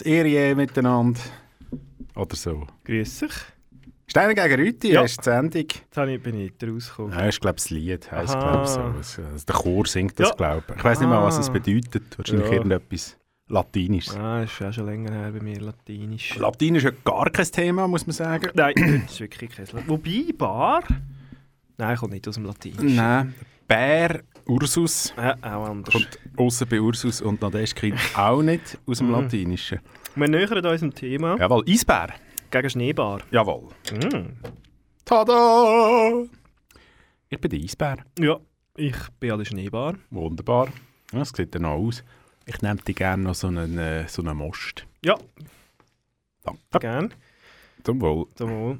Diris Erie miteinander. Oder so. Grüß dich. Steiner gegen Rüti, Ja. hast die Sendung. Jetzt habe ich- bin ich nicht rausgekommen. Ja, ist, glaube das Lied. Heisst, Aha. glaub ich, so. Also Der Chor singt das, Ja. glaube ich. Ich weiß nicht mal, was es Ah. bedeutet. Wahrscheinlich Ja. irgendetwas Latinisches. Ah, ist auch schon länger her bei mir, Latinisch. Latein ist ja gar kein Thema, muss man sagen. Nein, das ist wirklich kein Lat- Wobei, Bar? Nein, kommt nicht aus dem Latinischen. Nein. Bär, Ursus. Ja, auch anders. Kommt außer bei Ursus und Nadeschkin auch nicht aus dem Mhm. Latinischen. Wir nähern uns dem Thema Jawohl, Eisbär. gegen Schneebar. Jawohl. Mm. Tada! Ich bin der Eisbär. Ja, ich bin an der Schneebar. Wunderbar. Ja, das sieht dann auch aus. Ich nehme dir gerne noch so einen, äh, so einen Most. Ja, Danke. gern. Zum Wohl. Zum Wohl.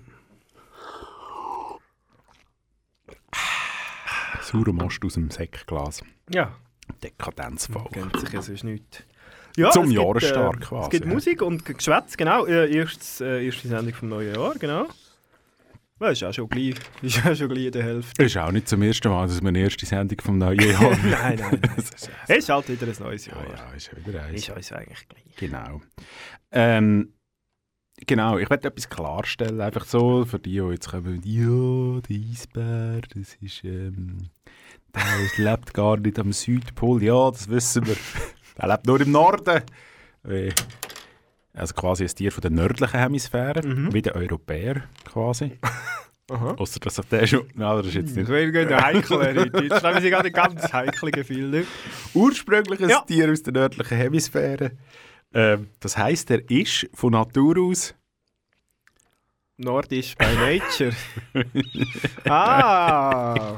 Saurer Most aus dem Säckglas. Ja, Dekadenzvoll. kennt sich ja sonst nicht. Ja, Zum es Jahresstart äh, quasi, Es gibt ja. Musik und Geschwätz, genau. Äh, erstes, äh, erste Sendung vom neuen Jahr, genau. Das ist auch schon gleich, ist auch schon gleich in der Hälfte. Ist auch nicht zum ersten Mal, dass wir eine erste Sendung vom neuen Jahr nein, nein, nein. Das ist, Es ist halt wieder ein neues ja, Jahr. ja, ist ja wieder eins. Ist uns eigentlich gleich. Genau. Ähm, genau, ich werde etwas klarstellen, einfach so, für die, die jetzt kommen, ja, der Eisbär, das ist, ähm, der lebt gar nicht am Südpol, ja, das wissen wir. Der lebt nur im Norden. Äh, Also quasi ein Tier von der nördlichen Hemisphäre, Mhm. wie der Europäer quasi. Ausser dass sich der schon, nein, das ist jetzt nicht wäre gerade heikel, heute. Jetzt nehmen sie gerade ganz heikle Gefühle. ursprüngliches Ja. Tier aus der nördlichen Hemisphäre. Ähm, das heisst, er ist von Natur aus Nordisch by Nature. ah!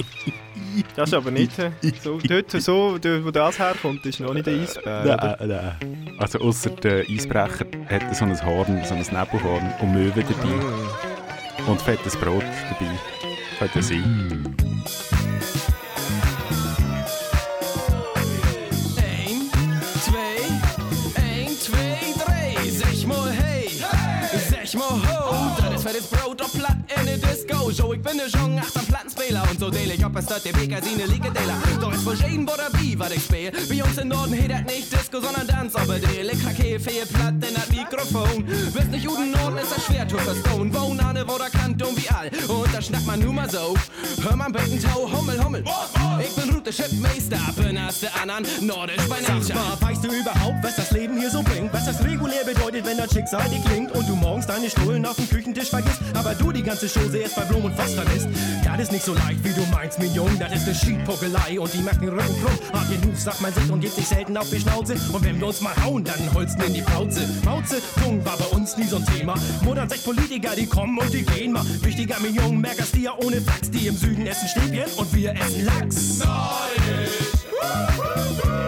Das ist aber nicht äh, so. Dort, so, dort, wo das herkommt, ist noch nicht der Eisbär. Nein, nein. Also außer der Eisbrecher hat er so ein Horn, so ein Nebelhorn und Möwe dabei Mm. und fettes Brot dabei. Könnte sein. Eén, is fettes op plat in de disco. Zo, ik ben de jong achter plattenspeler. Und so deel ik op een stad de beker zien likedela. Doch is voor geen wie wat ik speel. Bij ons in Norden dat nicht Disco, sondern Dance. Aber de Elektrake fehlt platt in dat Mikrofon. Wirst nicht Juden Norden, ist das schwer zu verstehen. Wohn wo der Kant und wie all. Und da schnackt man nur mal so. Hör man Becken Tau, Hummel, Hummel. Ich bin Route Chipmeister, bin als der anderen Nordisch bei Nature. mal, weißt du überhaupt, was das Leben hier so bringt? Was das regulär bedeutet, wenn das Schicksal dir klingt und du morgens deine Stullen auf dem Küchentisch vergisst, aber du die ganze Chose erst bei Blum und Voss vermisst? Das ist nicht so leicht, wie du meinst, mein Jung. Das ist eine Schiedpuckelei und die macht den Rücken krumm. Hart genug, sagt man sich und gibt sich selten auf die Schnauze. Und wenn wir uns mal hauen, dann holsten in die Pauze. Pauze, Jung war bei uns nie so ein Thema. Modern sechs Politiker, die kommen und die gehen mal. Wichtiger, Jung, merkst du ja ohne Fax. Die im Süden essen Stäbchen und wir essen Lachs. Hier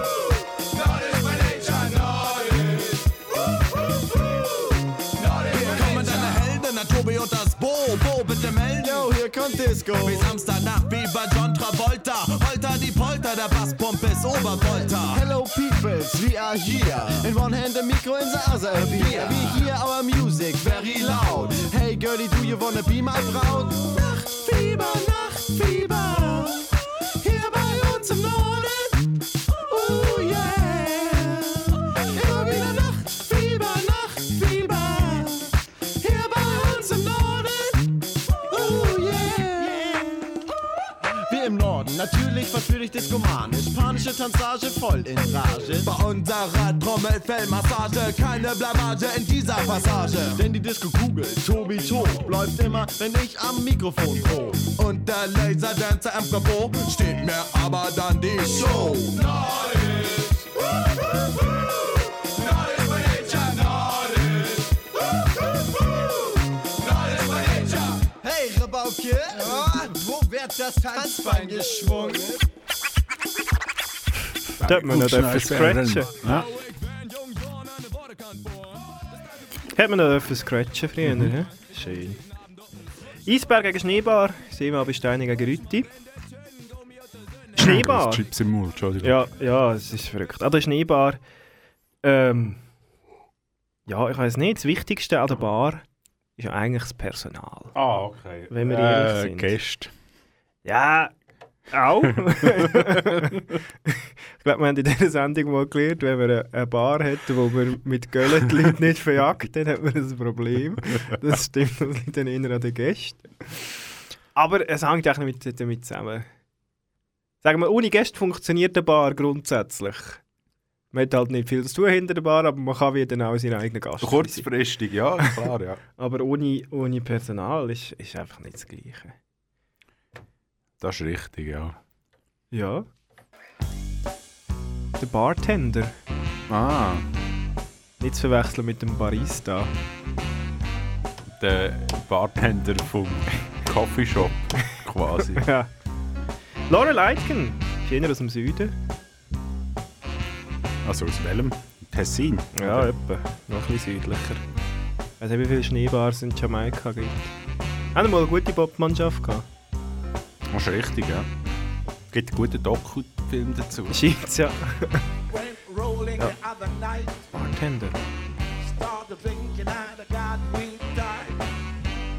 Disco. Wie Samstagnacht, wie bei John Travolta. Holter die Polter, der Basspump ist Obervolta. Hello peoples, we are here. In one hand the micro, in the other a beer. We hear our music very loud. Hey girlie, do you wanna be my Braut? Nachtfieber, Nachtfieber. Hier bei uns im Norden. Natürlich verführe ich diskomanisch. Panische Tanzage voll in Rage. Bei unserer Trommelfellmassage, keine Blamage in dieser Passage. Denn die Disco-Kugel, Tobi Tob, läuft immer, wenn ich am Mikrofon prob. Und der Laserdancer am Kabot steht mir aber dann die Show. Hey das Tanzbein geschwungen? Da hat man noch dürfen scratchen. Ja. Hat man noch dürfen scratchen früher, mhm. Schön. Eisberg gegen Schneebar, Seemann bei Steine gegen Rütti. Schneebar? Chips im Mund, Entschuldigung. Ja, ja, es ist verrückt. An der Schneebar, ähm, ja, ich weiß nicht, das Wichtigste an der Bar ist ja eigentlich das Personal. Ah, okay. Wenn wir ehrlich sind. Gäste. Ja, auch. ich glaube, wir haben in dieser Sendung mal gelernt, wenn man eine- Bar hat, wo man mit Göllen die Leute nicht verjagt, dann hat man ein Problem. Das stimmt, das liegt dann eher an den Gästen. Aber es hängt auch mit, damit zusammen. Sagen wir, ohne Gäste funktioniert eine Bar grundsätzlich. Man hat halt nicht viel zu tun hinter der Bar, aber man kann wieder auch seinen eigenen Gast sein. Kurzfristig, ja, klar, ja. Aber ohne, ohne Personal ist, ist einfach nicht das Gleiche. Das ist richtig, ja. Ja. Der Bartender. Ah, Nicht zu verwechseln mit dem Barista. der Bartender vom Coffeeshop quasi. Ja. Laura Leitgen. Schöner aus dem Süden. Also aus welchem? Tessin? Ja, Oder? etwa. Noch ein bisschen südlicher. Ich weiß nicht, wie viele Schneebars in Jamaika gibt. Haben wir mal eine gute Popmannschaft gehabt? Das ist richtig, ja. Gibt einen guten Doku-Film dazu. Scheint's ja. Went rolling Ja. the other night. Bartender. Started thinking I got we died.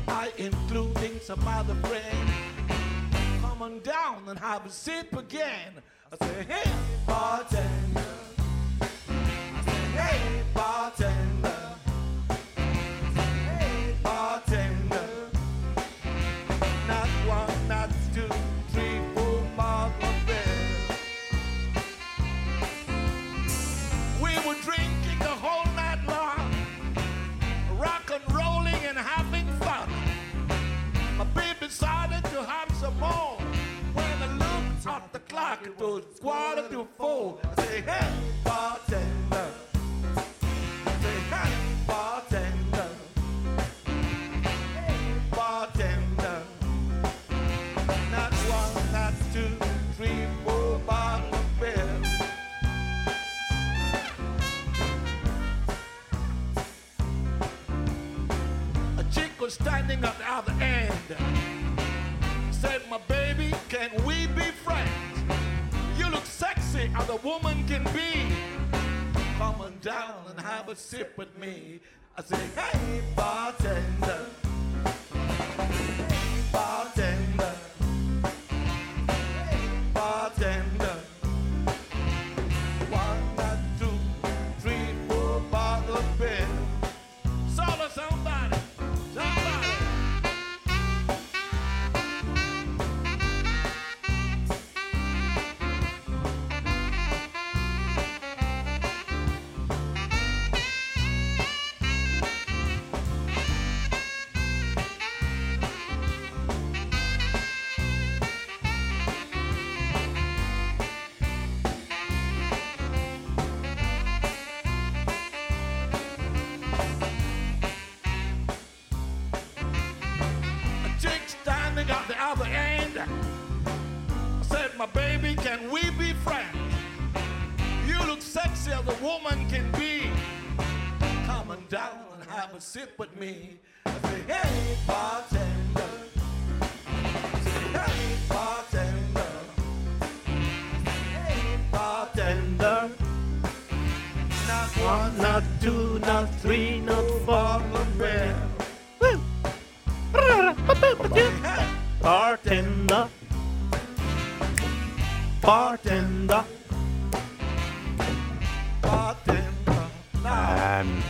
I, including some other friend, come on down and have a sip again. I say, hey, bartender. I say, hey, bartender. Some more. When I looked at the clock, it was quarter to four. I say, hey, bartender. I say, hey, bartender. Hey, bartender. Not one, not two, three, four bottles of beer. A chick was standing at the other end. A woman can be. Come on down and have a sip with me. I say, hey, bartender. Not two, not three, not four, not beer. Bartender. Bartender. Bartender. Ähm,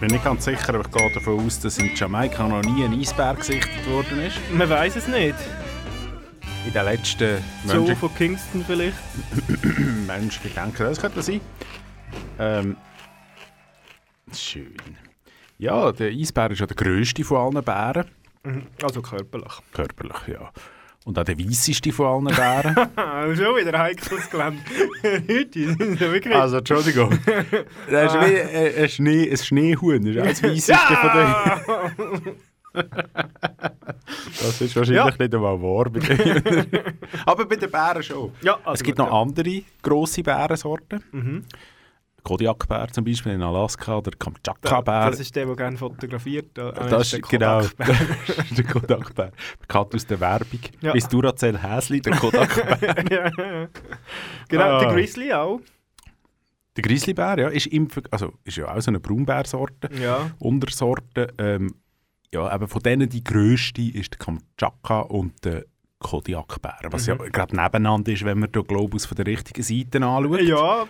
bin nicht ganz sicher, aber ich gehe davon aus, dass in Jamaika noch nie ein Eisbär gesichtet worden ist. Man weiß es nicht. In den letzten Zoo Menschen von Kingston vielleicht. Menschengedenken, das könnte sein. Ähm, schön. Ja, der Eisbär ist ja der grösste von allen Bären. Also körperlich. Körperlich, ja. Und auch der weisseste von allen Bären. Schon wieder heikles Gelände. Sind wirklich... also, Entschuldigung. Das ist wie ein, ein, Schnee, ein Schneehuhn. Das ist auch das weisseste von den... ja! Das ist wahrscheinlich nicht einmal wahr. bei den- Aber bei den Bären schon. Ja, also es gibt gut, noch andere grosse Bärensorten. Mhm. Kodiakbär zum Beispiel in Alaska oder Kamtschatka-Bär. Das ist der, der gerne fotografiert. Nein, Das ist genau der Kodakbär. Bekannt aus der Werbung. Ja. Das Duracell Häsli, der Kodakbär. ja. Genau, Ah. der Grizzly auch. der Grizzlybär, ja, ist, im, also, ist ja auch so eine Braunbärsorte. Ja. Untersorte. Ähm, ja, eben von denen die grösste ist der Kamtschatka und der Kodiakbär. Was Mhm. ja gerade nebeneinander ist, wenn man den Globus von der richtigen Seite anschaut. Ja,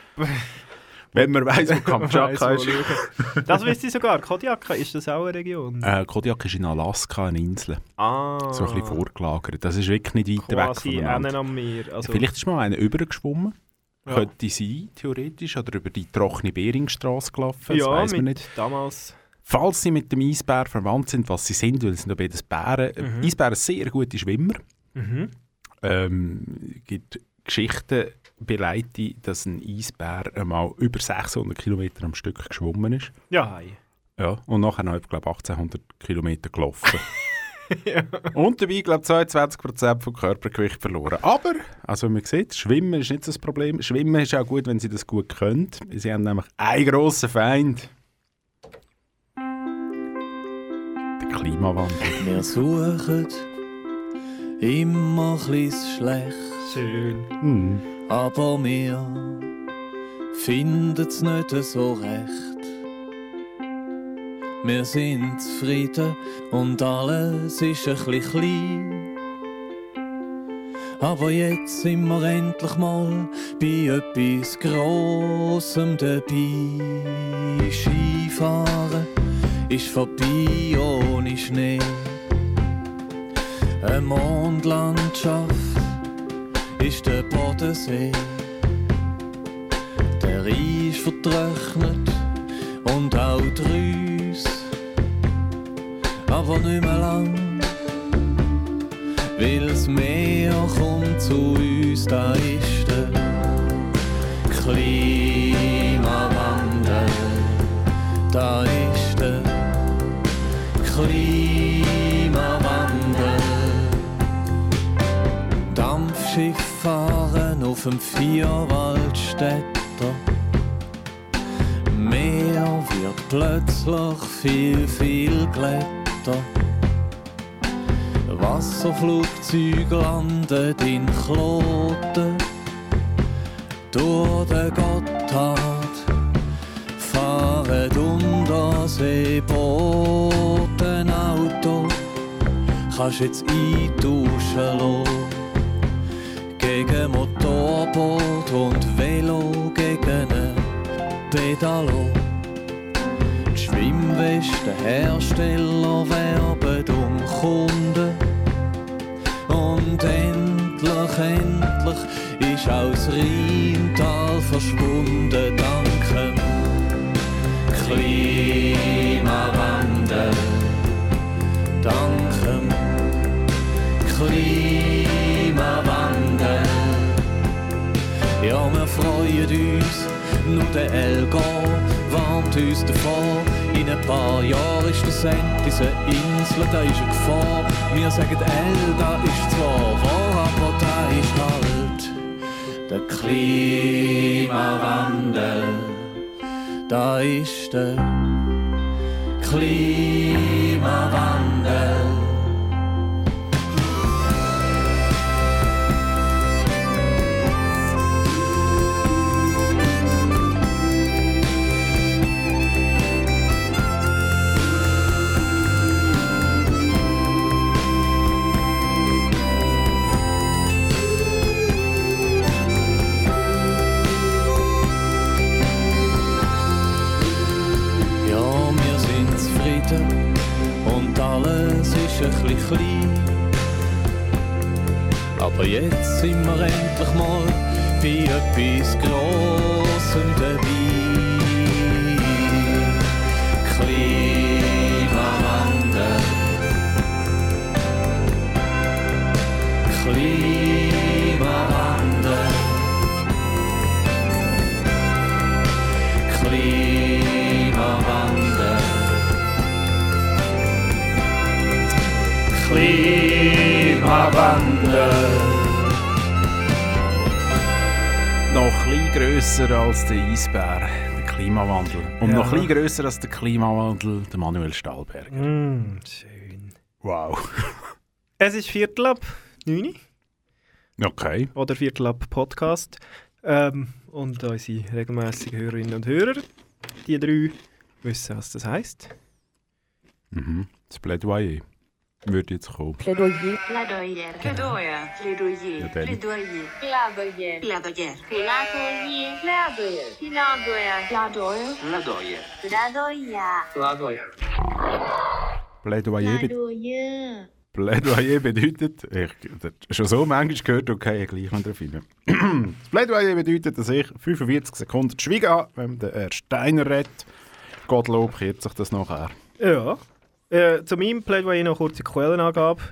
Wenn man weiss, wo Kamtschatka ist. Das wisst ihr sogar. Kodiak, ist das auch eine Region? Äh, Kodiak ist in Alaska eine Insel. ah. So ein bisschen vorgelagert. Das ist wirklich nicht weit weg innen am Meer. Also, Vielleicht ist mal einer übergeschwommen. Ja. Könnte sein, theoretisch. Oder über die trockene Beringstraße gelaufen. Das ja, weiss man nicht. damals. Falls sie mit dem Eisbär verwandt sind, was sie sind, weil es sind ja beides Bären. Mhm. Eisbären sind sehr gute Schwimmer. Mhm. Ähm, gibt Geschichten beleidigen, dass ein Eisbär einmal über 600 Kilometer am Stück geschwommen ist. Ja, hi. Ja, und nachher noch, ich glaube 1800 Kilometer gelaufen. Und dabei, glaube ich, 22% vom Körpergewicht verloren. Aber, also man sieht, Schwimmen ist nicht so das Problem. Schwimmen ist auch gut, wenn sie das gut können. Sie haben nämlich einen grossen Feind. Der Klimawandel. Wir suchen immer chlis schlecht, Schön. Hm. aber wir finden's nicht so recht. Wir sind zufrieden und alles ist ein bisschen klein. Aber jetzt sind wir endlich mal bei etwas Grossem dabei. Skifahren ist vorbei ohne Schnee. Eine Mondlandschaft ist der Bodensee. Der Eis vertrocknet und auch die. Aber nicht mehr lang, weil das Meer kommt zu uns, da ist der Klimawandel. Da ist der Klimawandel. Dampfschiff fahren auf dem Vierwaldstätter. Meer wird plötzlich viel, viel glätter. Wasserflugzeug landet in Kloten. Durch den Gotthard fahren Unterseebooten Auto. Kannst jetzt eintauschen lassen. Gegen Motorboot und Velo gegen Pedalo. Die Schwimmwestenhersteller werben um Kunden. Und endlich, endlich ist aus Rheintal verschwunden dank Klimawandel. Dank Klimawandel. Ja, wir freuen uns, nur der Elga warnt uns davor. In ein paar Jahren ist der Send diese Insel, da ist eine Gefahr. Wir sagen, Elga ist zwar wahr, aber da ist halt der Klimawandel. Da ist der Klimawandel. Aber jetzt sind wir endlich mal bei etwas Grossem dabei. Klimawandel. Klimawandel. Klimawandel. Klimawandel. Wandel. Noch etwas grösser als der Eisbär, der Klimawandel. Und ja. noch etwas grösser als der Klimawandel, der Manuel Stahlberger. Mm, schön. Wow. es ist Viertel ab 9. Okay. Oder Viertel ab Podcast. Ähm, und unsere regelmäßigen Hörerinnen und Hörer, die drei, wissen, was das heisst. Mhm. Das Plädoyer würde jetzt kommen. Plädoyer. Plädoyer. Plädoyer. Plädoyer. Ja, dann. Plädoyer. Plädoyer. Plädoyer. Plädoyer. Plädoyer. Plädoyer. Plädoyer. Plädoyer, be Plädoyer. Plädoyer bedeutet, ich habe schon so manchmal gehört, okay, gleich noch rein. Das Plädoyer bedeutet, dass ich 45 Sekunden zu schweigen habe, wenn der Steiner redet. Gottlob kehrt sich das nachher. Ja. Äh, zu meinem Plädoyer noch kurze Quellenangabe.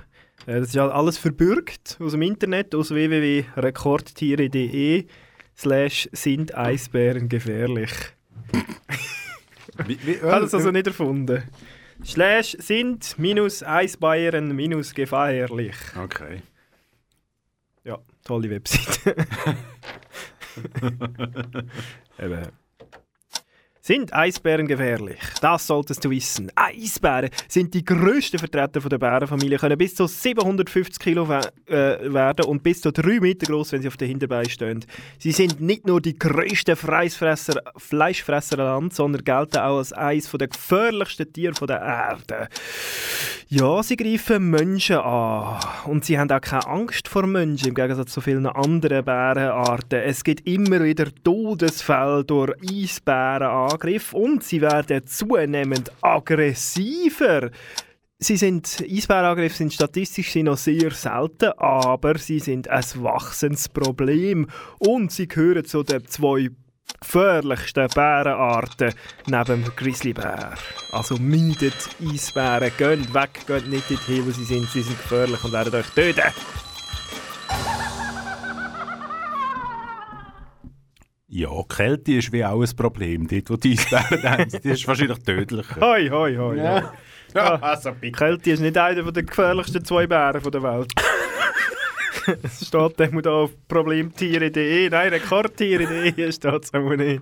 Äh, das ist ja alles verbürgt aus dem Internet, aus www.rekordtiere.de slash sind Eisbären gefährlich. Wie, wie, Ich habe das also nicht erfunden. Slash sind minus Eisbären minus gefährlich. Okay. Ja, tolle Webseite. Eben. Sind Eisbären gefährlich? Das solltest du wissen. Eisbären sind die grössten Vertreter der Bärenfamilie, können bis zu 750 Kilo we äh, werden und bis zu 3 Meter groß, wenn sie auf den Hinterbeinen stehen. Sie sind nicht nur die grössten Fleischfresser, Fleischfresser an Land, sondern gelten auch als eines der gefährlichsten Tiere der Erde. Ja, sie greifen Menschen an. Und sie haben auch keine Angst vor Menschen, im Gegensatz zu vielen anderen Bärenarten. Es gibt immer wieder Todesfälle durch Eisbärenangriff und sie werden zunehmend aggressiver. Sie sind, Eisbärenangriffe sind statistisch noch sehr selten, aber sie sind ein wachsendes Problem. Und sie gehören zu den zwei gefährlichsten Bärenarten neben dem Grizzlybär. Also meidet Eisbären, geht weg, geht nicht dorthin, wo sie sind. Sie sind gefährlich und werden euch töten. Ja, Kälte ist wie auch ein Problem. Dort, wo die Eisbären haben, die ist wahrscheinlich tödlicher. Hoi, hoi, hoi. Ja. Ja, also. Kälte ist nicht einer der gefährlichsten zwei Bären der Welt. Es steht dem da auf problemtiere.de. Nein, rekordtiere.de steht es auch nicht.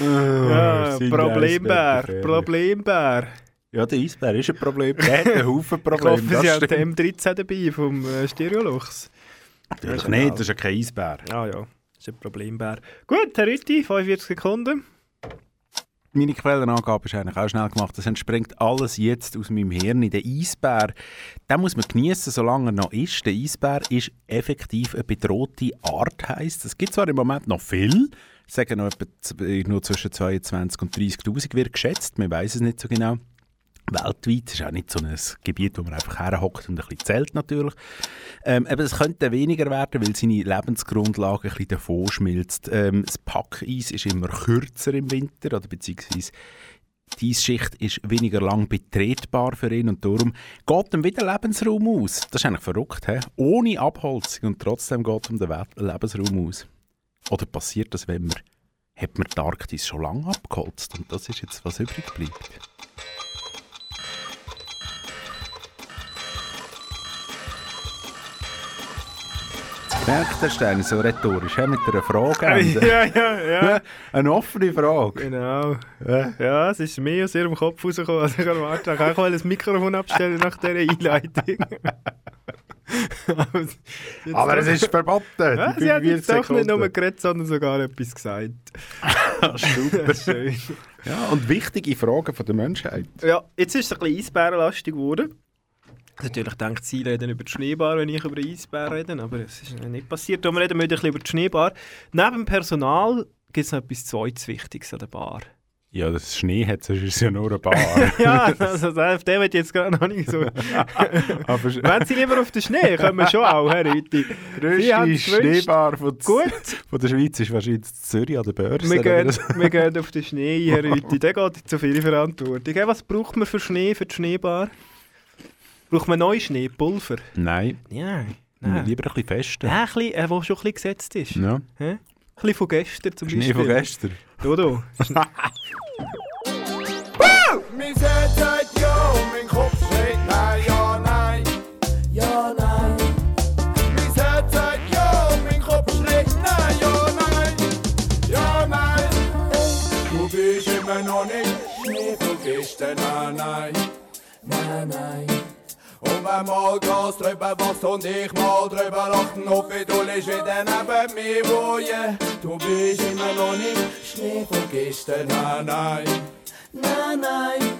Ja, Problembär. Problembär. Ja, der Eisbär ist ein Problem. Der hat einen Haufen Ich Probleme. hoffe, sie haben den M13 dabei vom äh, Stereolux. Natürlich nicht, das ist ja kein Eisbär. Ah ja, das ist ein Problembär. Gut, Herr Rütti, 45 Sekunden. Meine Quellenangabe ist eigentlich auch schnell gemacht. Das entspringt alles jetzt aus meinem Hirn. Der Eisbär, den muss man genießen, solange er noch ist. Der Eisbär ist effektiv eine bedrohte Art, heisst. Es gibt zwar im Moment noch viel, sagen noch nur zwischen 22 und 30'000 wird geschätzt, man weiß es nicht so genau. Weltweit ist auch nicht so ein Gebiet, wo man einfach herhockt und ein bisschen zählt natürlich. Ähm, aber es könnte weniger werden, weil seine Lebensgrundlage ein bisschen davon schmilzt. Ähm, das Packeis ist immer kürzer im Winter, oder beziehungsweise die Eisschicht ist weniger lang betretbar für ihn und darum geht ihm wieder Lebensraum aus. Das ist eigentlich verrückt, he? ohne Abholzung und trotzdem geht ihm der Lebensraum aus. Oder passiert das, wenn man, hat man die Arktis schon lange abgeholzt und das ist jetzt, was übrig bleibt. Merkt der Stein so rhetorisch, he? mit einer Frage. ja, ja, ja. Eine offene Frage. Genau. Ja. Ja, es ist mehr aus ihrem Kopf rausgekommen, als ich erwartet habe. Ich kann das Mikrofon abstellen nach dieser Einleitung. Aber es ist verboten. Ja, sie hat jetzt 45 doch nicht nur geredet, sondern sogar etwas gesagt. Super. Schön. Ja, und wichtige Fragen von der Menschheit. Ja, jetzt ist es ein bisschen eisbärenlastig geworden. Natürlich denkt sie reden über die Schneebar, wenn ich über den Eisbär rede, aber es ist nicht passiert. Darum reden wir ein bisschen über die Schneebar. Neben dem Personal gibt es noch etwas zweites Wichtiges an der Bar. Ja, das Schnee hat, sonst ist es ja nur eine Bar. ja, also auf den wird jetzt gerade noch nicht so. Aber Wenn Sie lieber auf den Schnee, können wir schon auch, Herr es gewünscht. Schneebar von, Gut, von der Schweiz ist wahrscheinlich in Zürich an der Börse. wir gehen, wir gehen auf den Schnee, Herr Rütti. Der geht zu viel Verantwortung. Hey, Was braucht man für Schnee, für die Schneebar? Braucht man neues Schneepulver? Nein. Ja, nein. Lieber ein bisschen fester. Ja, ein bisschen, äh, wo schon ein bisschen gesetzt ist. Ja. ja? Ein bisschen von gestern zum Schnee Beispiel. Schnee von gestern. Dodo. Mein Herz sagt ja und mein Kopf sagt nein, ja, nein. Ja, nein. Mein Herz sagt ja und mein Kopf schreit nein, ja, nein. Ja, nein. Du bist immer noch nicht Schnee von gestern, nein, nein. Nein, nein wenn mal Gras drüber wächst und ich mal drüber lachen, auf wie du liegst wieder neben mir wohnen. Du bist immer noch nicht Schnee von gestern, nein, nein, nein, nein.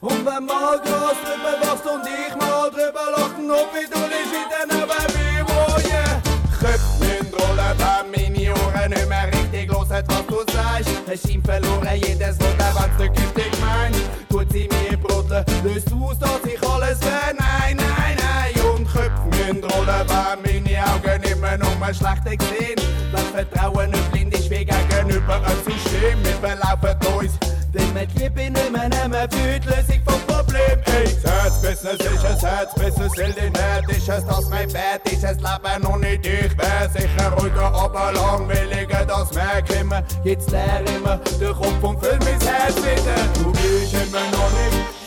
Und wenn mal Gras drüber wächst und ich mal drüber lachen, auf wie du liegst wieder neben mir wohnen. Köpfe müssen rollen, wenn meine Ohren nicht mehr richtig hören, was du sagst. Hast ihm verloren, jedes Wort, wenn's nicht giftig meint. Tut sie mir brodeln, löst aus, dass ich alles wär. Nein, nein, nein. Und Köpfe müssen rollen, wenn meine Augen immer nur schlechter sehen. Wenn Vertrauen nicht blind ist, wie gegenüber einem System. Wir verlaufen uns, denn die Liebe nicht mehr nehmen für die Lösung vom Problem. Ey, das Herzbusiness ist ein Herzbusiness, will die nicht, ist das mein Bett, ist es Leben und nicht ich. Wär sicher ruhiger, aber langweiliger, das merk immer. Jetzt leer immer der Kopf und füll mein Herz wieder. Du bist immer noch nicht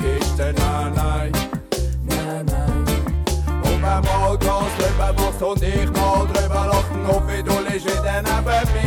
gestern, nein, nein, nein, nein. Und wenn mal Gas drüber machst und ich mal drüber lachen, wie du liegst wieder neben mir,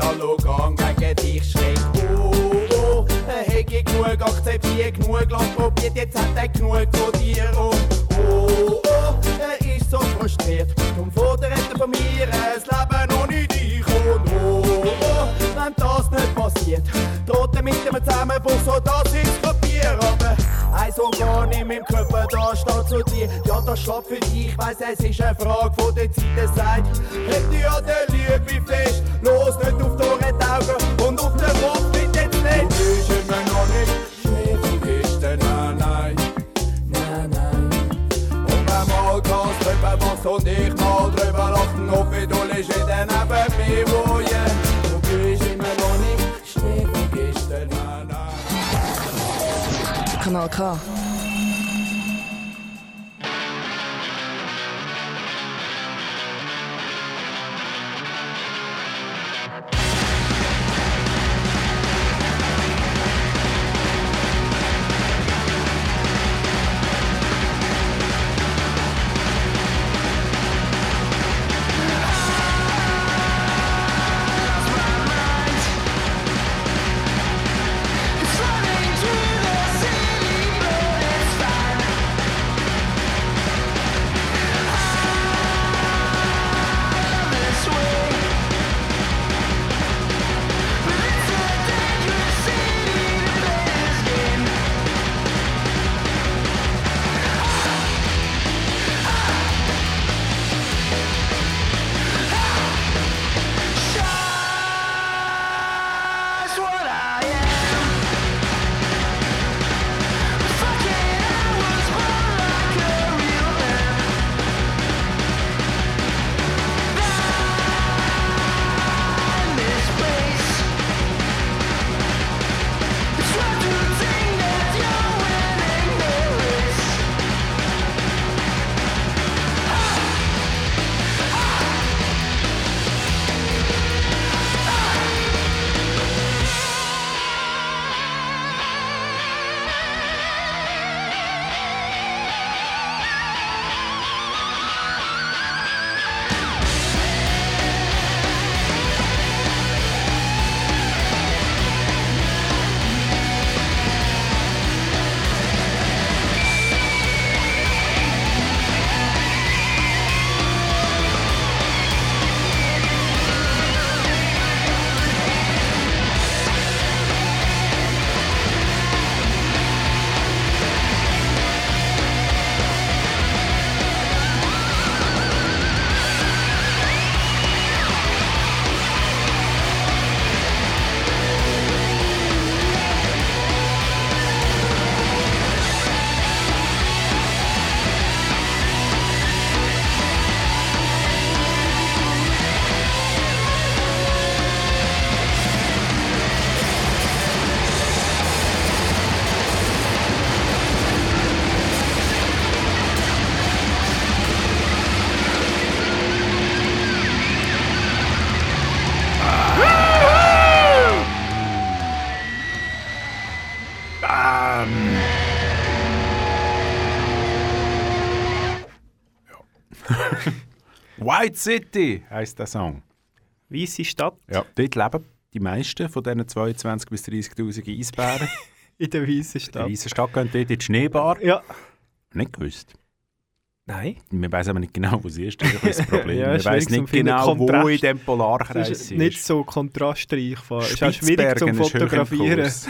mobilisiert alle Gang gegen dich schräg. Oh, oh, er hat genug akzeptiert, genug lang probiert, jetzt hat er genug von dir. Oh, oh, oh, er ist so frustriert, drum fordert er von mir ein Leben ohne dich. Und oh, oh, wenn das nicht passiert, droht er mit dem Zusammenbruch, so dass ich's kapier. Aber eins Organ in meinem Körper, da steht zu dir, ja, das schlägt für dich, ich weiss, es ist eine Frage von der Zeit, es sagt, hätte ja der Liebe Kanal K. White City heisst der Song. Weisse Stadt Ja, dort leben die meisten von diesen 22.000 bis 30.000 Eisbären. in der Weißen Die Stadt. Weisse Stadt gehen dort in die Schneebar. Ja. Nicht gewusst. Nein. Wir wissen aber nicht genau, wo sie ist. Das ist das Problem. Ja, Wir wissen nicht genau, wo Kontrast. in dem Polarkreis ist sie nicht ist. so kontrastreich. Es ist auch schwierig zum Fotografieren.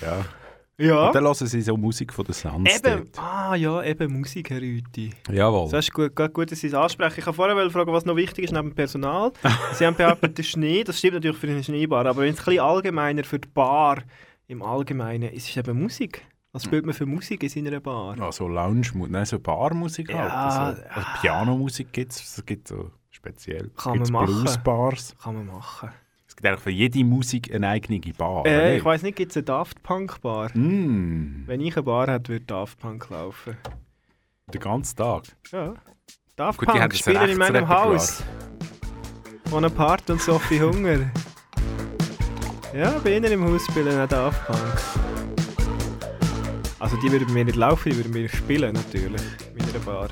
Ja. Ja. Und dann hören sie so Musik von den Suns Eben, ah ja, eben Musik, Herr Rüti. Jawohl. Das ist gut, gut, gut, dass Sie es ansprechen. Ich wollte vorher fragen, was noch wichtig ist neben dem Personal. Sie haben behauptet, der Schnee, das stimmt natürlich für eine Schneebar, aber wenn es ein bisschen allgemeiner für die Bar im Allgemeinen ist, ist es eben Musik. Was spielt man für Musik in seiner Bar? Ja, so Lounge-Musik, nein, so Barmusik Ja, halt. Also, also Pianomusik gibt es, es gibt so speziell. Kann Gibt's man machen. Bluesbars. Kann man machen. Es gibt eigentlich für jede Musik eine eigene Bar. Äh, ich weiß nicht, gibt es eine Daft Punk Bar? Mm, Wenn ich eine Bar hätte, würde Daft Punk laufen. den ganzen Tag. Ja. Daft Gut, Punk spielen in meinem. Haus. Bonaparte und Sophie Hunger. Ja, bei ihnen im Haus spielen auch Daft Punk. Also die würden mir nicht laufen, die würden mir spielen natürlich. In meiner Bar.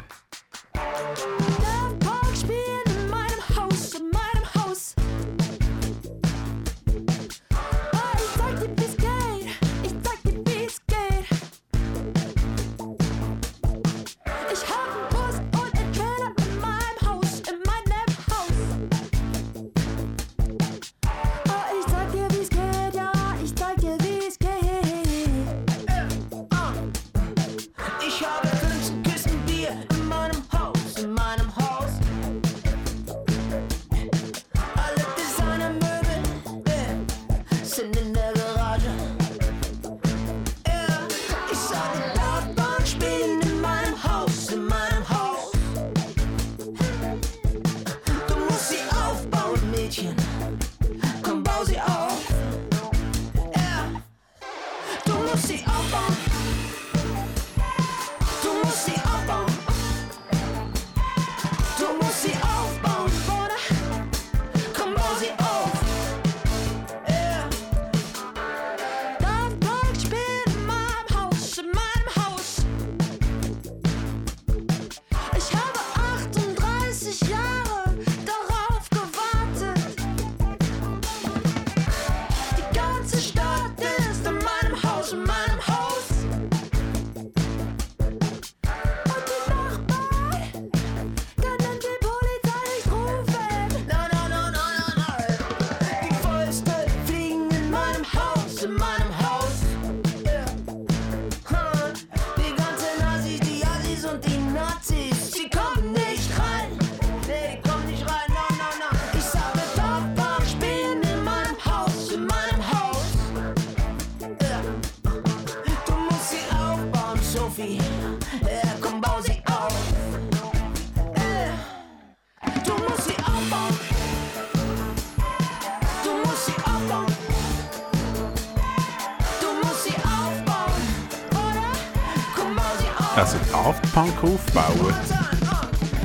Punk aufbauen,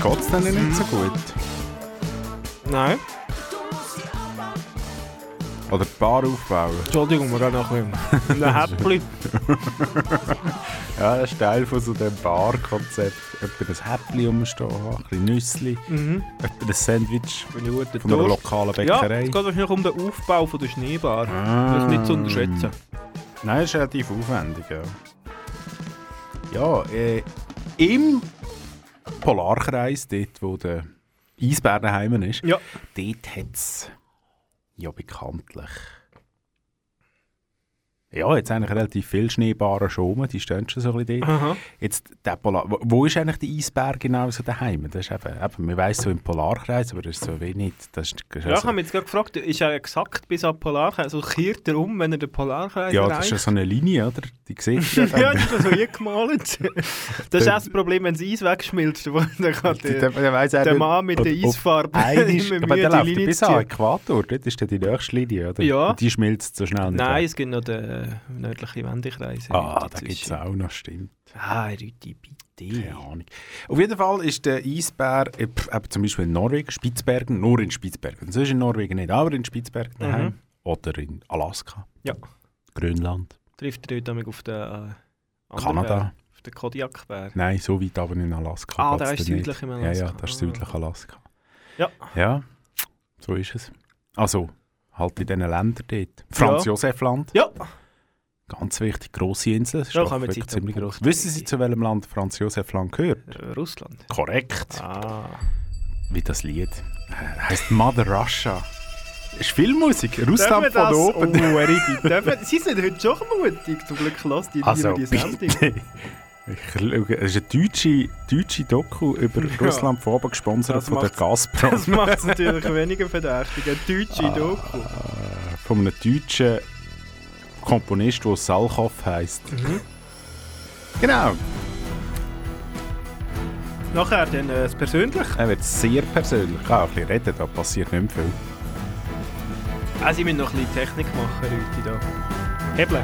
geht es denen nicht so gut? Nein. Oder die Bar aufbauen? Entschuldigung, wir gehen noch ein bisschen. Ein Häppchen. Ja, das ist Teil von so dem Bar-Konzept. Etwa ein Häppchen rumstehen haben, ein bisschen Nüssli, Mhm. etwa ein Sandwich von einer lokalen Ja, Bäckerei. es geht wahrscheinlich um den Aufbau von der Schneebar. Ah. Das ist nicht zu unterschätzen. Nein, das ist relativ aufwendig, ja. Ja, äh, im Polarkreis, dort wo der Eisbär daheim ist, Ja. dort hat es ja bekanntlich ja, jetzt eigentlich relativ viel Schneebaren schon, die stehen schon so ein bisschen dort. Aha. Jetzt, der Polar, wo, wo ist eigentlich der Eisbär genau so daheim? Das ist eben, eben, man weiss so im Polarkreis, aber das ist so wenig. Das ist, das ist Ja, ich also- habe mich jetzt gerade gefragt, ist er exakt bis am Polarkreis? Also kehrt er um, wenn er den Polarkreis ja, erreicht? das ist ja so eine Linie, oder? Die sieht man ja, das ist so eingemalt. Das ist auch das Problem, wenn das Eis wegschmilzt. Dann kann der, Der- der Mann mit der Eisfarbe ist- immer aber der läuft Linie bis an. Äquator, dort ist dann die nächste Linie, oder? Ja. Und die schmilzt so schnell nicht Nein, weg. es gibt noch den nördlichen Wendekreis. Ah, da gibt es auch noch, stimmt. Ah, Rüti, bitte. Keine Ahnung. Auf jeden Fall ist der Eisbär äh, eben zum Beispiel in Norwegen, Spitzbergen, nur in Spitzbergen. Sonst in Norwegen nicht, aber in Spitzbergen daheim. Mhm. Oder in Alaska, Ja. Grönland, Trifft er heute damit auf den äh, anderen Kanada. Auf den Kodiakbär. Nein, so weit aber in Alaska. Ah, der ist südlich im Ja, ja, Alaska. das ist südlich Alaska. Ja. Ja, so ist es. Also, halt in diesen Ländern dort. Franz-Josef-Land. Ja. Ganz wichtig, grosse Insel. Das ist Ja, wirklich ziemlich groß. Wissen Sie, zu welchem Land Franz-Josef-Land gehört? Äh, Russland. Korrekt. Ah. Wie das Lied. Äh, heißt Mother Russia. Ist Filmmusik. Russland von das? oben. Oh. Dürfen Sie sind heute schon mutig. Zum Glück lasst die Also, die Sendung. Ich schaue, es ist eine deutsche, deutsche Doku über Ja. Russland von oben gesponsert Das von der Gazprom. Das macht es natürlich weniger verdächtig. Eine deutsche Ah. Doku. von einem deutschen Komponist, der Salchow heisst. Mhm. Genau. Nachher dann äh, das Persönliche. Er wird sehr persönlich. Ich kann auch ein bisschen reden, da passiert nicht mehr viel. Also, ich muss noch ein bisschen Technik machen heute da. Hebeln.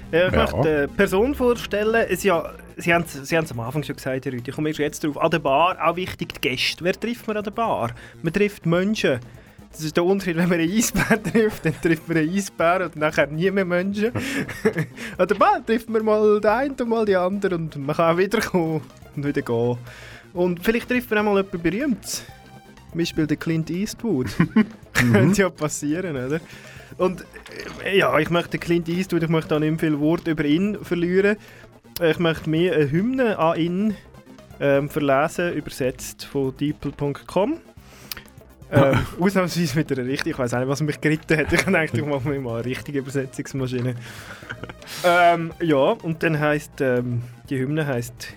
Äh, Ich Ja. möchte eine Person vorstellen. Es ja, Sie haben es Sie haben's am Anfang schon gesagt, Herr Rüthi. Ich komme erst jetzt drauf. An der Bar auch wichtig die Gäste. Wer trifft man an der Bar? Man trifft Menschen. Das ist der Unterschied, wenn man einen Eisbär trifft, dann trifft man einen Eisbär und nachher nie mehr Menschen. an der Bar trifft man mal den einen und mal die anderen und man kann auch wiederkommen und wieder gehen. Und vielleicht trifft man auch mal jemanden Berühmtes. Zum Beispiel den Clint Eastwood. Könnte ja passieren, oder? Und äh, ja, ich möchte Clint Eastwood, ich möchte auch nicht viel Wort über ihn verlieren. Ich möchte mir eine Hymne an ihn ähm, verlesen, übersetzt von deeple.com. Ähm, ausnahmsweise mit einer richtigen, ich weiß nicht, was mich geritten hat. Ich dachte, ich mache mir mal eine richtige Übersetzungsmaschine. ähm, ja, und dann heißt ähm, die Hymne heißt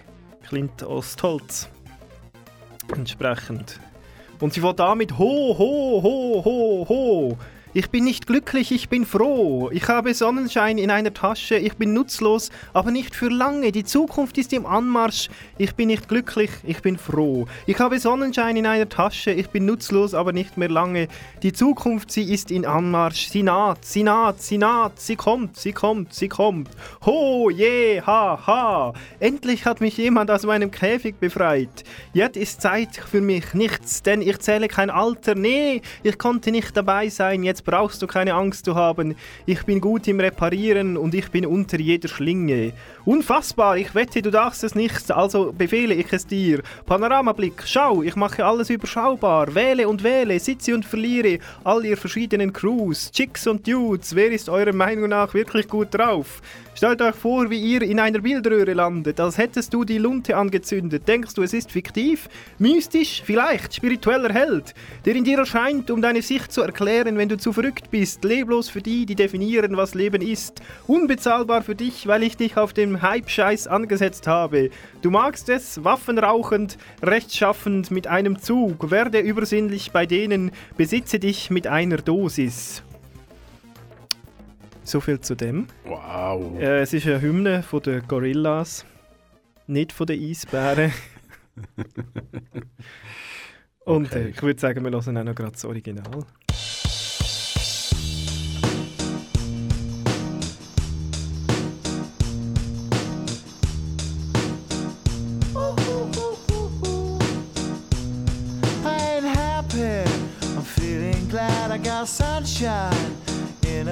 Clint Ostholz. Entsprechend. Und sie war damit ho, ho, ho, ho, ho. Ich bin nicht glücklich, ich bin froh. Ich habe Sonnenschein in einer Tasche, ich bin nutzlos, aber nicht für lange. Die Zukunft ist im Anmarsch. Ich bin nicht glücklich, ich bin froh. Ich habe Sonnenschein in einer Tasche, ich bin nutzlos, aber nicht mehr lange. Die Zukunft, sie ist in Anmarsch. Sie naht, sie naht, sie naht, sie kommt, sie kommt, sie kommt. Ho, je, ha, ha. Endlich hat mich jemand aus meinem Käfig befreit. Jetzt ist Zeit für mich nichts, denn ich zähle kein Alter. Nee, ich konnte nicht dabei sein. Jetzt brauchst du keine Angst zu haben. Ich bin gut im Reparieren und ich bin unter jeder Schlinge. Unfassbar, ich wette, du darfst es nicht, also befehle ich es dir. Panoramablick, schau, ich mache alles überschaubar. Wähle und wähle, sitze und verliere all ihr verschiedenen Crews, Chicks und Dudes. Wer ist eurer Meinung nach wirklich gut drauf? Stellt euch vor, wie ihr in einer Bildröhre landet, als hättest du die Lunte angezündet. Denkst du, es ist fiktiv? Mystisch? Vielleicht? Spiritueller Held, der in dir erscheint, um deine Sicht zu erklären, wenn du zu verrückt bist. Leblos für die, die definieren, was Leben ist. Unbezahlbar für dich, weil ich dich auf dem Hype-Scheiß angesetzt habe. Du magst es, waffenrauchend, rechtschaffend mit einem Zug. Werde übersinnlich bei denen, besitze dich mit einer Dosis. So viel zu dem. Wow. Äh, es ist eine Hymne von den Gorillas, nicht von den Eisbären. Und äh, Okay. ich würde sagen, wir hören auch noch gerade das Original. I ain't happy. I'm feeling glad I got sunshine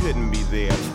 couldn't be there.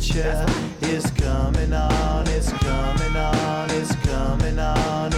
future is coming on. It's coming on. It's coming on.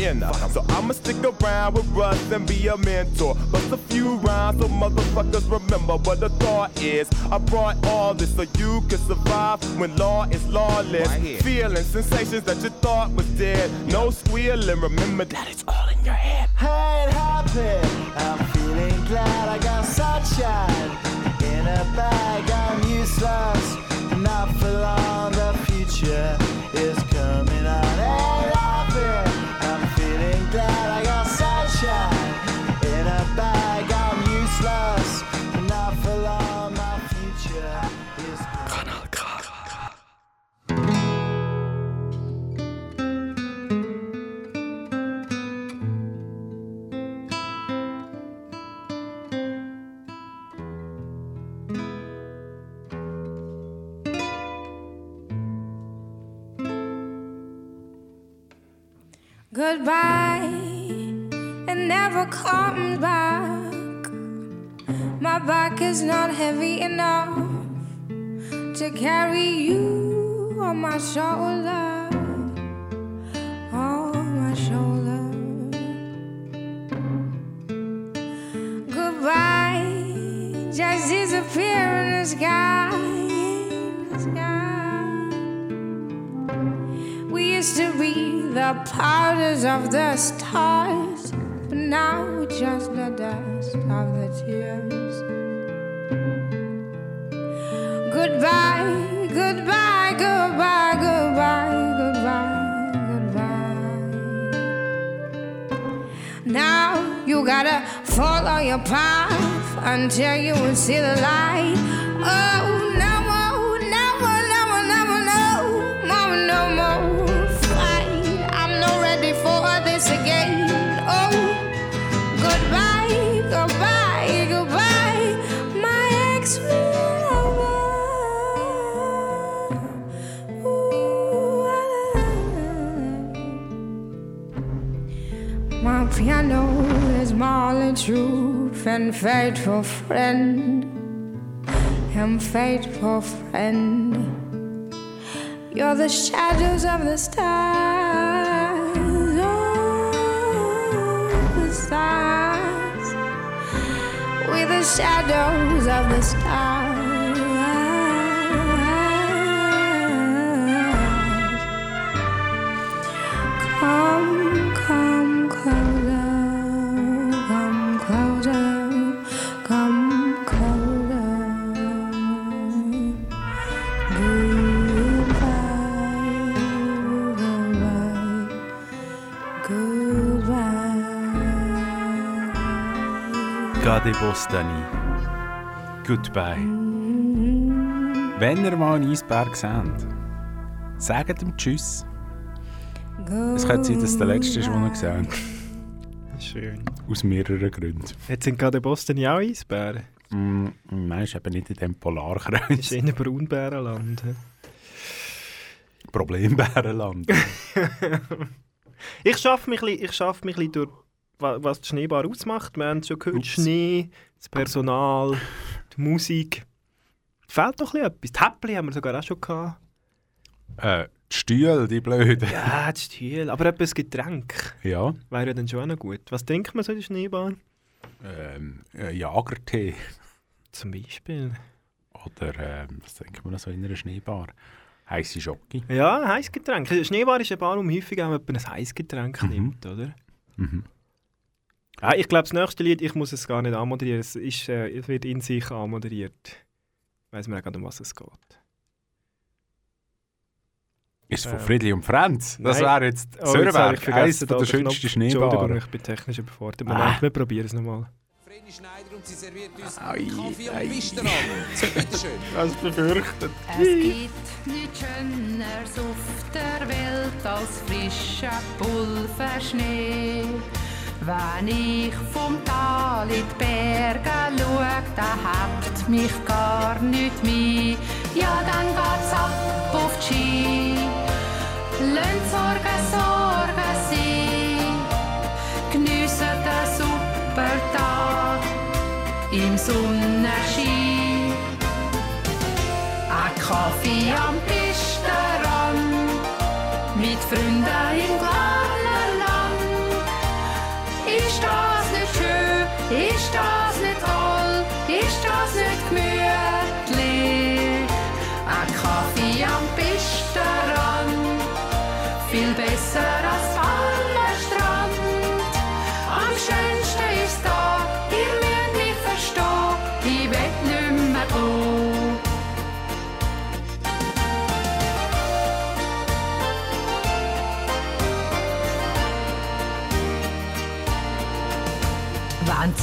inner. So I'ma stick around with Russ and be a mentor. Bust a few rhymes so motherfuckers remember what the thought is. I brought all this so you can survive when law is lawless. Feeling sensations that you thought was dead. No squealing. Remember that it's all in your head. I ain't happy. I'm feeling glad I got sunshine in a bag. I'm useless, not for long. The future is coming on. Ain't Goodbye, and never come back. My back is not heavy enough to carry you on my shoulder. On my shoulder. Goodbye, just disappear in the sky. We used to be the powders of the stars, but now just the dust of the tears. Goodbye, goodbye, goodbye, goodbye, goodbye, goodbye. Now you gotta follow your path until you will see the light. Oh, truth and faithful friend. And faithful friend. You're the shadows of the stars. Oh, the stars. We're the shadows of the stars. Goodbye. Gade Bostani. Goodbye. Wenn ihr mal einen Eisberg seht, sagt ihm Tschüss. Es könnte sein, dass es der letzte ist, den gesehen hat. Schön. Aus mehreren Gründen. Jetzt sind gerade in Boston ja auch Eisbären. Mm, nein, ist eben nicht in dem Polarkreis. ist in Braunbärenland. Problembärenland. Ich schaffe mich, ich schaff mich durch, was die Schneebar ausmacht. Wir haben es schon gehört, Schnee, das Personal, die Musik. Fehlt doch etwas. Die Häppli haben wir sogar auch schon gehabt. äh, die Stühle, die Blöden. Ja, die Stühle. Aber etwas Getränk Ja. wäre ja dann schon auch noch gut. Was denkt man so in der Schneebar? Ähm, äh, Jagertee. Zum Beispiel. Oder, ähm, was denkt man so in einer Schneebar? Heiße Schocke. Ja, ein Heißgetränk. Schneebar ist eine Bar, man häufig auch ein Heißgetränk nimmt, oder? Mhm. Ah, ich glaube, das nächste Lied, ich muss es gar nicht anmoderieren, es, ist, äh, es wird in sich anmoderiert. Weiß man auch gerade, um was es geht. Ist es von Ähm, Friedli und Franz? Das wäre jetzt Oh, Sörwerk, eines vergessen, der schönsten. Entschuldigung, ich bin technisch überfordert. Ah. Moment, wir probieren es nochmal. Schneider und sie serviert uns Ei, Kaffee ei. und Pisten an. So, bitteschön. Ganz befürchtet. Es gibt nichts Schöneres auf der Welt als frischer Pulverschnee. Wenn ich vom Tal in die Berge schaue, da habt mich gar nicht mehr. Ja, dann geht's ab auf die Ski. Lönt Sorgen, Sorgen sein. Geniessen den super Tag im Sonnenschein. Ein Kaffee am Pistenrand mit Freunden im kleinen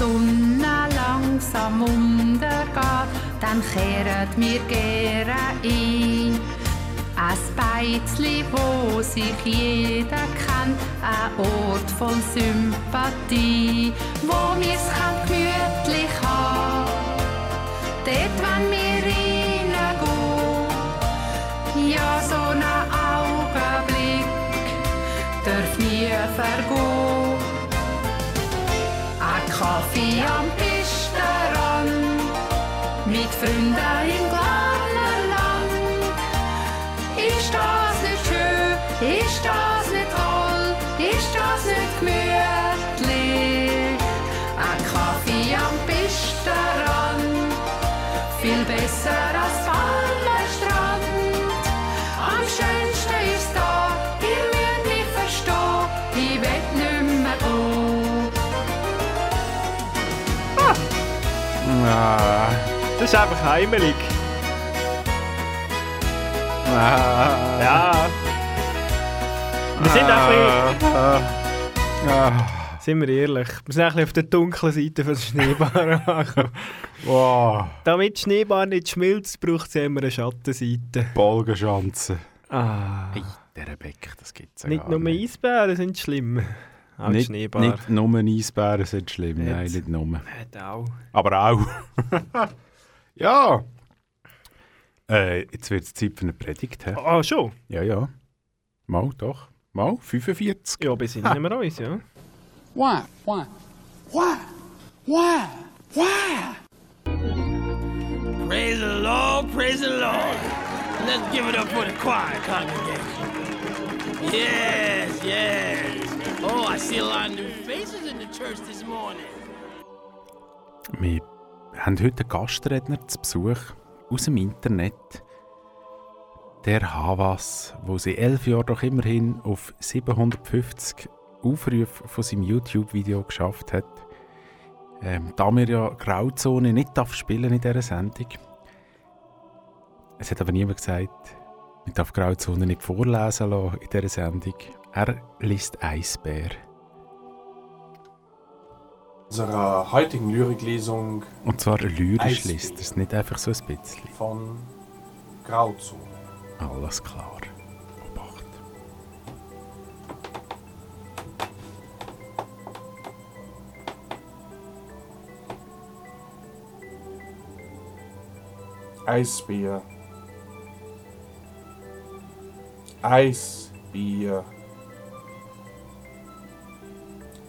Sonne langsam untergeht, dann kehren wir gerne ein. Ein Beizli, wo sich jeder kennt, ein Ort voll Sympathie, wo wir's kann gemütlich haben. Dort, wenn wir reingehen, ja, so ein Augenblick darf nie vergehen. Kaffee am Pistenrand mit Freunden im Ah. Das ist einfach heimelig. Ah. Ja. Wir sind ein bisschen... Ah. Ah. Sind wir ehrlich, wir sind ein bisschen auf der dunklen Seite des Schneebaren angekommen. Wow. Damit Schneebar nicht schmilzt, braucht es immer eine Schattenseite. Bolgenschanze. Ah. Hey, der Beck, das gibt's ja Nicht gar nur nicht. Eisbären sind schlimm. Auch nicht, Schneebar. nicht nur Eisbären sind schlimm, Nicht. nein, nicht nur. Hat auch. Aber auch. ja. Äh, jetzt wird es Zeit für eine Predigt. hä? Ah, schon? Ja, ja. Mal, doch. Mal, 45. Ja, bis nehmen wir uns, ja. Why? Why? Why? Why? Why? Praise the Lord, praise the Lord. Let's give it up for the choir congregation. Yes, yes. Oh, I see a lot of new faces in the church this morning. Wir haben heute einen Gastredner zu Besuch aus dem Internet. Der Havas, wo sie elf Jahre doch immerhin auf 750 Aufrufe von seinem YouTube-Video geschafft hat. Ähm, da wir ja Grauzone nicht darf spielen in dieser Sendung. Es hat aber niemand gesagt, man darf Grauzone nicht vorlesen lassen in dieser Sendung. Er liest Eisbär. unserer heutigen Lyriklesung Und zwar lyrisch Eisbär. liest es, nicht einfach so ein bisschen. von Grauzone. Alles klar. Eisbier. Eisbier.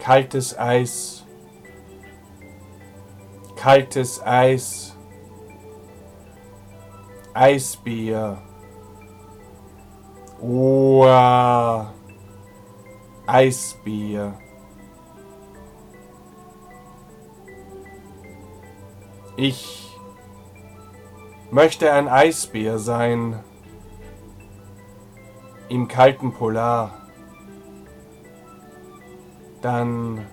Kaltes Eis. Kaltes Eis. Eisbier. Oa. Eisbier. Ich möchte ein Eisbär sein im kalten Polar. Dann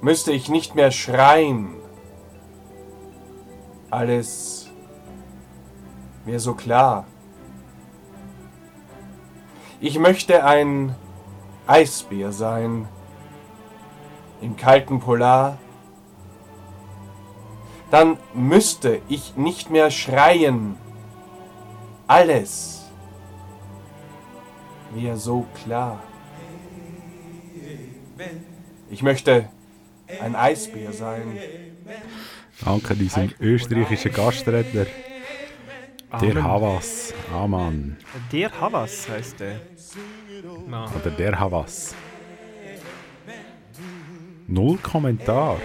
müsste ich nicht mehr schreien. Alles wäre so klar. Ich möchte ein Eisbär sein im kalten Polar dann müsste ich nicht mehr schreien. Alles wäre so klar. Ich möchte ein Eisbär sein. Danke diesem österreichischen Gastredner. Der. Havas. Amen. Der Havas heisst der. Na. Oder der Havas. Null Kommentar.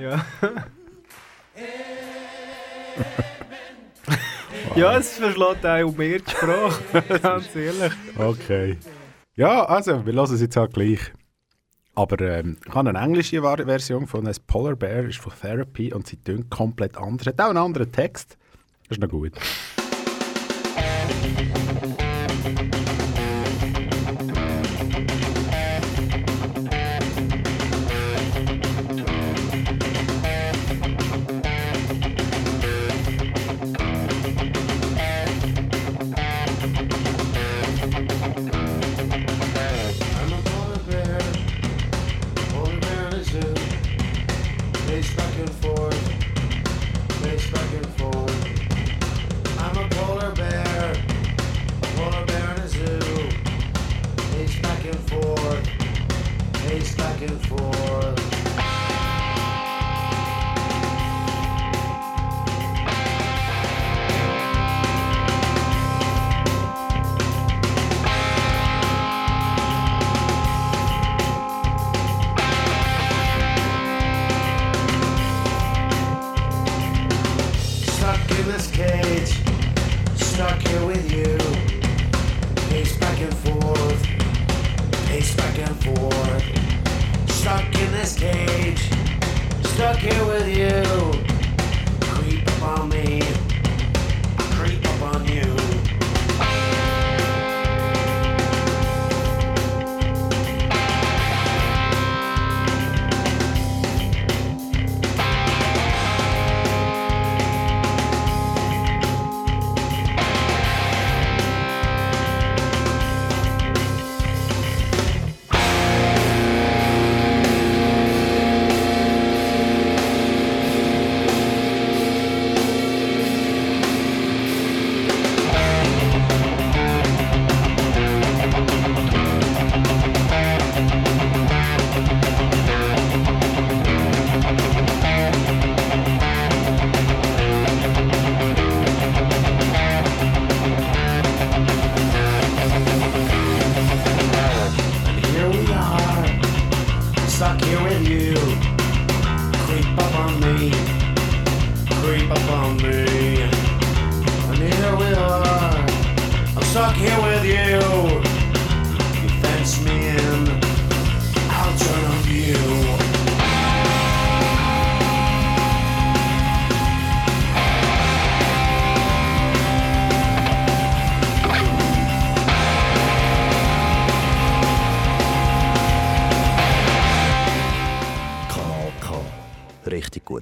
Ja. ja, es verschlägt auch mehr die Sprache, ganz ehrlich. Okay. Ja, also, wir lassen es jetzt auch gleich. Aber ähm, ich habe eine englische Version von einem Polar Bear, ist von Therapy und sie tönt komplett anders. Hat auch einen anderen Text. Das ist noch gut.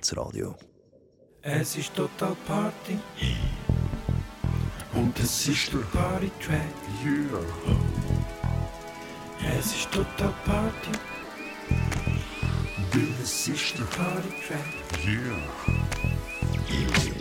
Gutes Radio. Es ist total Party. Und es ist der Party-Track. Yeah. Es ist total Party. Weil es ist der Party-Track. Yeah.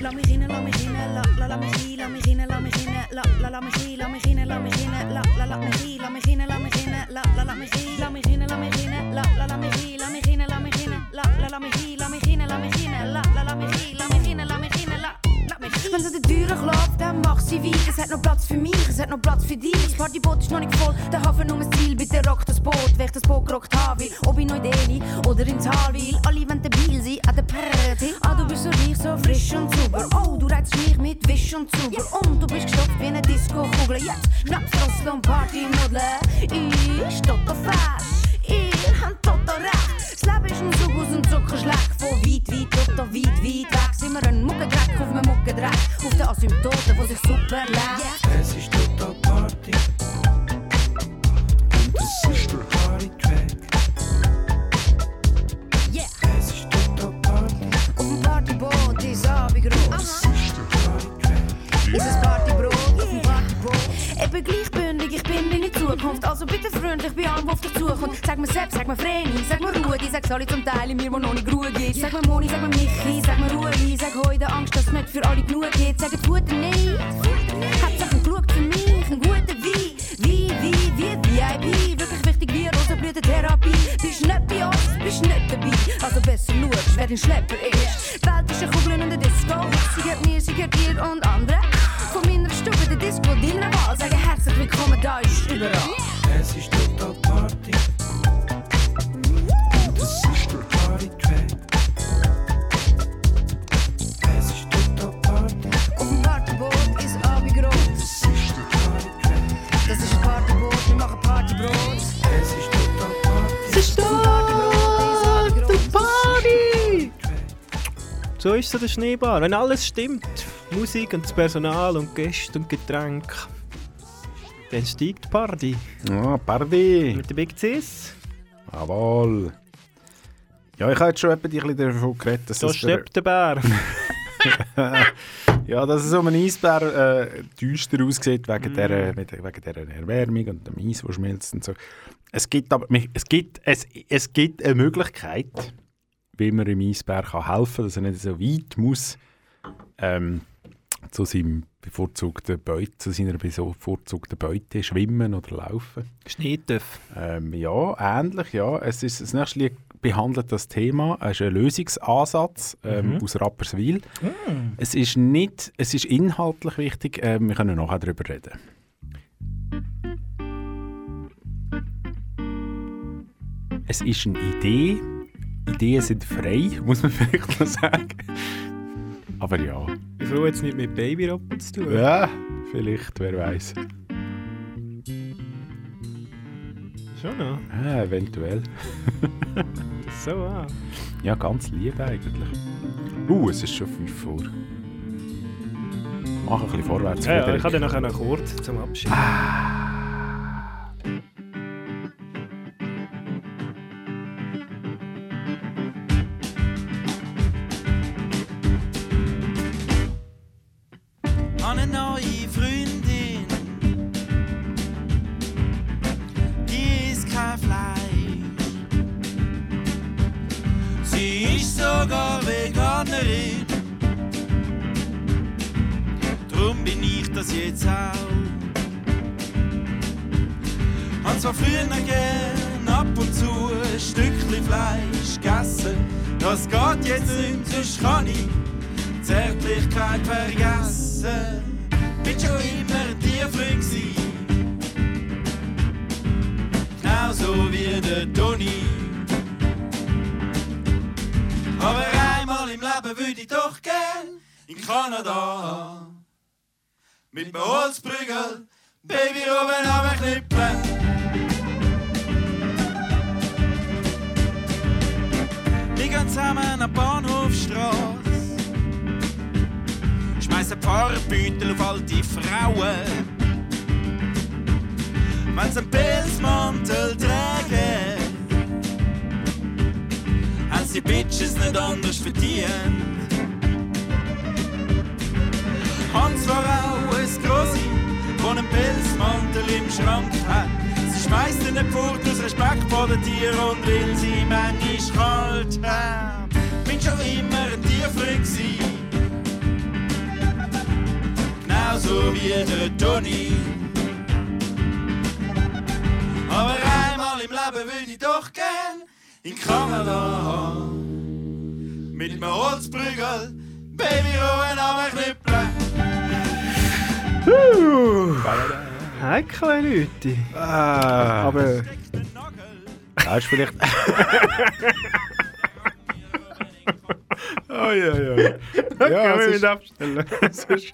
Laat me beginnen, laat me beginnen, la la la me gie, laat me beginnen, laat me beginnen, la la la me gie, laat me beginnen, laat me beginnen, la la la me gie, laat me beginnen, laat me beginnen, la la la me gie, laat me beginnen, laat me beginnen, la la la me gie, laat me beginnen, laat me beginnen, la la la me gie, laat me beginnen, laat me beginnen, la la la me gie, laat me beginnen, laat me beginnen, la laat me gie. Wenn sie die Türen klopft, dann macht sie wie, es hat noch Platz für mich, es hat noch Platz für dich. Das Partyboot ist noch nicht voll, der Hafen nur ein Ziel, bitte rock das Boot, wer ich das Boot gerockt will, ob in Neu-Delhi oder in Talwil, alle wollen dabei sein an der Party. Ah, du bist so reich, so frisch und sauber, oh, du reizt mich mit Wisch und Zuber und du bist gestopft wie eine Disco-Kugel. Jetzt schnappst Rost und Partymodel, ich toto fest, ich hab toto recht. Das Leben ist ein Zug aus dem Zucker schlecht, von weit, weit, toto weit, weit weg. Sind wir ein Muckendreck auf einem Muckendreck, auf den Asymptoten, die sich super lebt. Es ist total Party. Und es ist der Party-Track. Yeah. Es ist total Party. Dem Partyboot ist Abend groß. Ist es Partybrot auf dem Partyboot? Ich bin gleichbündig, Zukunft. Also bitte freundlich bei allem, auf dich zukommt. Sag mir Sepp, sag mir Vreni, sag mir Rudi, sag alle zum Teil in mir, wo noch nicht Ruhe gibt. Sag mir Moni, sag mir Michi, sag mir Ruhe, sag heute Angst, dass es nicht für alle genug geht. Sag jetzt gute nicht. Hauptsache geschaut für mich, ein guter Wein. Wie, wie, wie, VIP. Wirklich wichtig wie Rosenblütentherapie. Bist nicht bei uns, bist nicht dabei. Also besser schaust, wer dein Schlepper ist. Welt ist eine Kugel und eine Disco. Sie gehört mir, sie gehört dir und anderen. Wahl. Sagen herzlich willkommen, da ist überall. Es ist total Party. Und es ist der Party-Track. Es ist total Party. Auf dem Partyboot ist groß. Es ist der. Das ist ein Partyboot, wir machen Partybrot. Es ist total Party. Es ist Party! So ist so der Schneebar. Wenn alles stimmt, Musik und das Personal und Gäste und Getränke, dann steigt die Party. Ah, Party! Mit den Big Cis. Jawohl. Ja, ich habe jetzt schon etwa ein bisschen davon geredet, dass So es steppt der Bär. ja, dass es um einen Eisbär äh, düster aussieht wegen, Mm. der, wegen dieser Erwärmung und dem Eis, das schmilzt und so. Es gibt aber es gibt, es, es gibt eine Möglichkeit, wie man dem Eisbär kann helfen kann, dass er nicht so weit muss ähm, zu, seinem bevorzugten Beute, zu seiner bevorzugten Beute schwimmen oder laufen. Schneetöff. Ähm, ja, ähnlich, ja. Es ist, das nächste Lied behandelt das Thema. Es ist ein Lösungsansatz ähm, Mhm. aus Rapperswil. Mm. Es ist nicht, es ist inhaltlich wichtig, ähm, wir können nachher darüber reden. Es ist eine Idee. Ideen sind frei, muss man vielleicht noch sagen. Aber ja. Ich froh jetzt nicht mit Babyroppen zu tun. Ja, vielleicht, wer weiß. Schon noch. Ah, eventuell. So, ah. Ja, ganz lieb eigentlich. Uh, es ist schon 5 vor. Mach ein bisschen vorwärts. Ja, ja, ich habe dann nachher noch kurz zum Abschied. an im Schrank hat. Sie schmeißt ihn nicht fort aus Respekt vor den Tieren und will sie manchmal kalt haben. Bin schon immer ein Tierfreak gsi. Genauso wie der Toni. Aber einmal im Leben würde ich doch gern in Kanada. Mit einem Holzprügel, Baby Ruhen runterknüppeln. Uh, heikle Leute. Ah. Aber Das ist vielleicht. oh ja, ja. Ja, es ist- es, ist,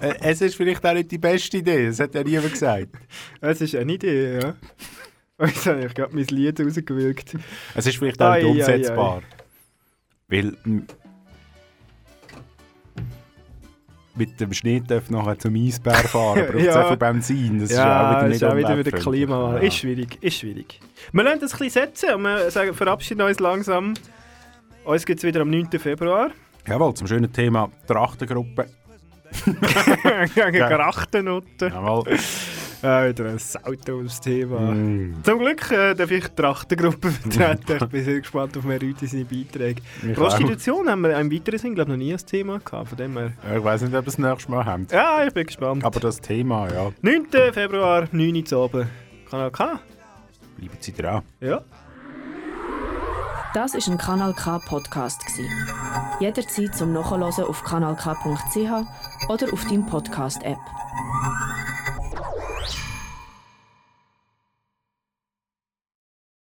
äh, es ist vielleicht auch nicht die beste Idee, das hat ja niemand gesagt. Es ist eine Idee, ja. Jetzt habe ich gerade mein Lied rausgewirkt. Es ist vielleicht auch nicht umsetzbar. ei. Weil mit dem Schnitt nachher zum Eisbär fahren, braucht es Ja. auch viel Benzin. Das ja, ist auch wieder nicht ist auch wieder. Klimawandel. Ja. Ist schwierig, ist schwierig. Wir lassen das ein bisschen setzen und wir sagen, verabschieden uns langsam. Uns gibt es wieder am 9. Februar. Jawohl, zum schönen Thema Trachtengruppe. Gegen. Grachtennutten. Jawohl. Wieder ein sautolles Thema. Mm. Zum Glück äh, darf ich die Trachtengruppe vertreten. ich bin sehr gespannt auf mehr Leute seine Beiträge. Ich Prostitution haben wir im weiteren Sinn glaube noch nie ein Thema gehabt. Von dem her. Ja, Ich weiß nicht, ob wir es nächstes Mal haben. Ja, ich bin gespannt. Aber das Thema, ja. 9. Februar, 9 Uhr zu oben. Kanal K. Bleiben Sie dran. Ja. Das ist ein Kanal K Podcast gsi. Jederzeit zum Nachhören auf kanalk.ch oder auf deinem Podcast App.